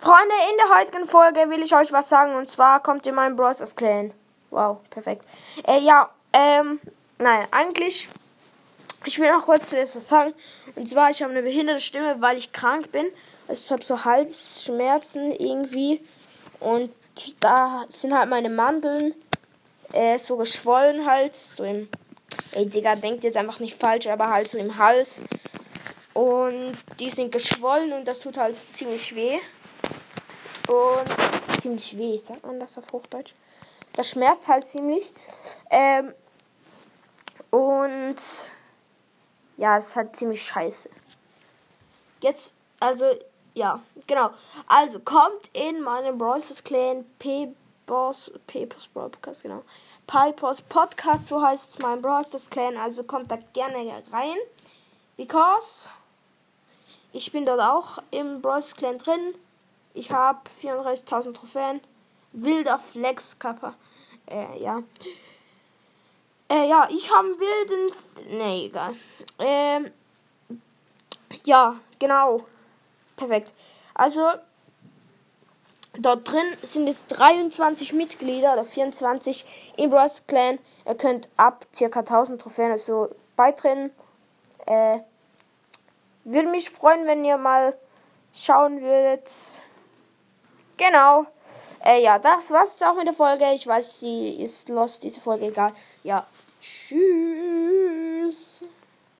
Freunde, in der heutigen Folge will ich euch was sagen und zwar kommt ihr mein Bros. Clan. Wow, perfekt. Äh, ja, ähm, nein, eigentlich, ich will noch kurz zuerst was sagen. Und zwar, ich habe eine behinderte Stimme, weil ich krank bin. Also ich habe so Halsschmerzen irgendwie. Und da sind halt meine Mandeln äh, so geschwollen halt. So im, ey Digga, denkt jetzt einfach nicht falsch, aber halt so im Hals. Und die sind geschwollen und das tut halt ziemlich weh. Und ziemlich weh, sagt man das auf Hochdeutsch. Das schmerzt halt ziemlich. Ähm, und ja, es ist halt ziemlich scheiße. Jetzt, also, ja, genau. Also, kommt in meinen Bros. Clan P-Boss, P-Boss Podcast, genau. Pipers Podcast, so heißt mein Bros. Clan. Also, kommt da gerne rein. Because ich bin dort auch im Bros. Clan drin. Ich habe 34.000 Trophäen. Wilder Flex Kappa. Äh, ja. Äh, ja, ich habe wilden. Nee, egal. Ähm. Ja, genau. Perfekt. Also, dort drin sind es 23 Mitglieder oder 24 im Bros Clan. Ihr könnt ab ca. 1000 Trophäen also beitreten. Äh, würde mich freuen, wenn ihr mal schauen würdet. Genau. Äh, ja, das war's auch mit der Folge. Ich weiß, sie ist lost, diese Folge, egal. Ja, tschüss.